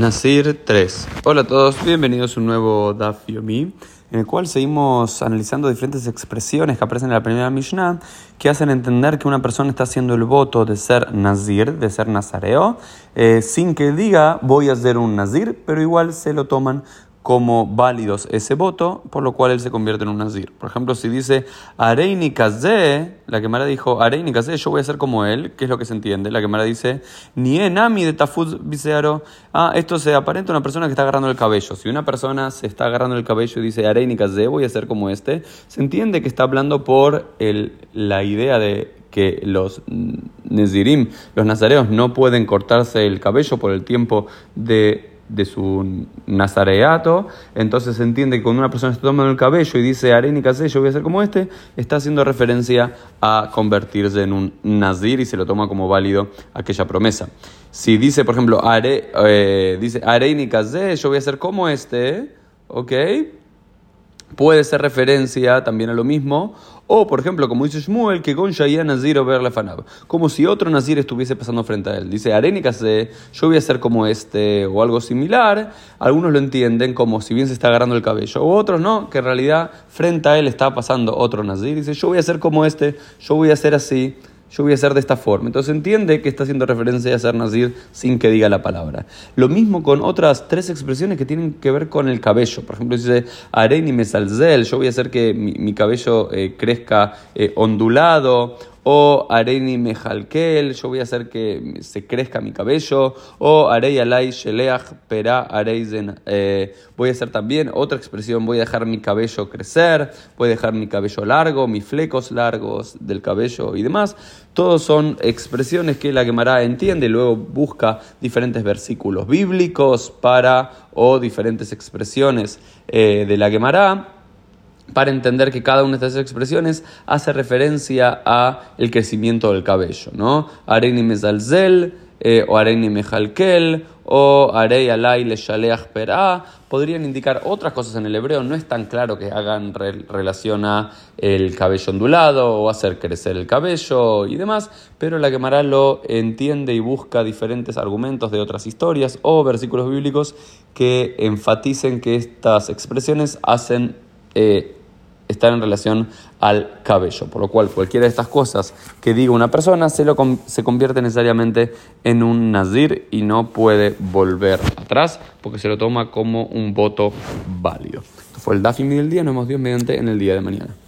Nasir 3. Hola a todos, bienvenidos a un nuevo Daf Yomi, en el cual seguimos analizando diferentes expresiones que aparecen en la primera Mishnah que hacen entender que una persona está haciendo el voto de ser Nazir, de ser Nazareo, eh, sin que diga voy a ser un Nazir, pero igual se lo toman como válidos ese voto, por lo cual él se convierte en un nazir. Por ejemplo, si dice Areini Kazé, la quemara dijo Areini Kazé, yo voy a ser como él, ¿qué es lo que se entiende? La quemara dice Ni enami de Tafuz Visearo. Ah, esto se aparenta una persona que está agarrando el cabello. Si una persona se está agarrando el cabello y dice Areini Kazé, voy a ser como este, se entiende que está hablando por el, la idea de que los Nezirim, los nazareos, no pueden cortarse el cabello por el tiempo de de su nazareato, entonces se entiende que cuando una persona está tomando el cabello y dice Areni sé, yo voy a ser como este, está haciendo referencia a convertirse en un nazir y se lo toma como válido aquella promesa. Si dice, por ejemplo, Are, eh, dice yo voy a ser como este, ¿ok? Puede ser referencia también a lo mismo. O, por ejemplo, como dice Shmuel, que con Shaya Nazir o fanab. Como si otro Nazir estuviese pasando frente a él. Dice, Arenikase, yo voy a ser como este o algo similar. Algunos lo entienden como si bien se está agarrando el cabello. O otros no, que en realidad frente a él está pasando otro Nazir. Dice, yo voy a ser como este, yo voy a ser así yo voy a hacer de esta forma. Entonces entiende que está haciendo referencia a ser nazir sin que diga la palabra. Lo mismo con otras tres expresiones que tienen que ver con el cabello. Por ejemplo, dice Areni mesalzel, yo voy a hacer que mi, cabello eh, crezca eh, ondulado o Areni Mejalkel, yo voy a hacer que se crezca mi cabello, o Arei Alay Sheleach Pera Arei eh, voy a hacer también otra expresión, voy a dejar mi cabello crecer, voy a dejar mi cabello largo, mis flecos largos del cabello y demás. Todos son expresiones que la Gemara entiende, luego busca diferentes versículos bíblicos para, o diferentes expresiones eh, de la Gemara para entender que cada una de estas expresiones hace referencia a el crecimiento del cabello, ¿no? Areni mezalzel, eh, o areni mejalkel, o arei alay le shaleach perá, podrían indicar otras cosas en el hebreo, no es tan claro que hagan relación a el cabello ondulado o hacer crecer el cabello y demás, pero la Gemara lo entiende y busca diferentes argumentos de otras historias o versículos bíblicos que enfaticen que estas expresiones hacen eh, estar en relación al cabello. Por lo cual, cualquiera de estas cosas que diga una persona se, lo, se convierte necesariamente en un nazir y no puede volver atrás porque se lo toma como un voto válido. Esto fue el Dafim del día. Nos vemos Dios mediante en el día de mañana.